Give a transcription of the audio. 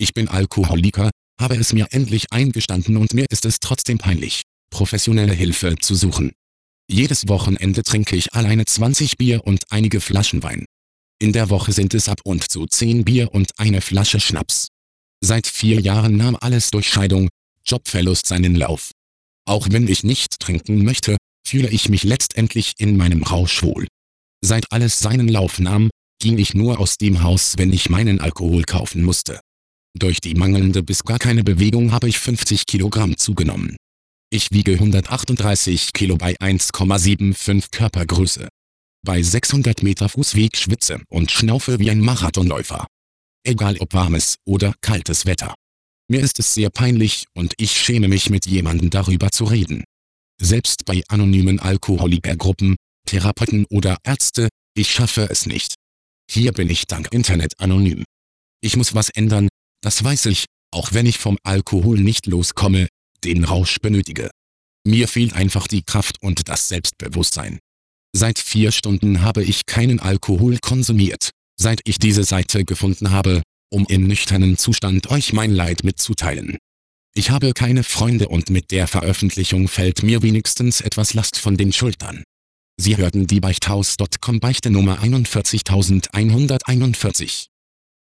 Ich bin Alkoholiker, habe es mir endlich eingestanden und mir ist es trotzdem peinlich, professionelle Hilfe zu suchen. Jedes Wochenende trinke ich alleine 20 Bier und einige Flaschen Wein. In der Woche sind es ab und zu 10 Bier und eine Flasche Schnaps. Seit vier Jahren nahm alles durch Scheidung, Jobverlust seinen Lauf. Auch wenn ich nicht trinken möchte, fühle ich mich letztendlich in meinem Rausch wohl. Seit alles seinen Lauf nahm, ging ich nur aus dem Haus, wenn ich meinen Alkohol kaufen musste. Durch die mangelnde bis gar keine Bewegung habe ich 50 Kilogramm zugenommen. Ich wiege 138 Kilo bei 1,75 Körpergröße. Bei 600 Meter Fußweg schwitze und schnaufe wie ein Marathonläufer. Egal ob warmes oder kaltes Wetter. Mir ist es sehr peinlich und ich schäme mich mit jemandem darüber zu reden. Selbst bei anonymen Alkoholikergruppen, Therapeuten oder Ärzte, ich schaffe es nicht. Hier bin ich dank Internet anonym. Ich muss was ändern, das weiß ich, auch wenn ich vom Alkohol nicht loskomme, den Rausch benötige. Mir fehlt einfach die Kraft und das Selbstbewusstsein. Seit vier Stunden habe ich keinen Alkohol konsumiert, seit ich diese Seite gefunden habe, um im nüchternen Zustand euch mein Leid mitzuteilen. Ich habe keine Freunde und mit der Veröffentlichung fällt mir wenigstens etwas Last von den Schultern. Sie hörten die Beichthaus.com Beichte Nummer 41141.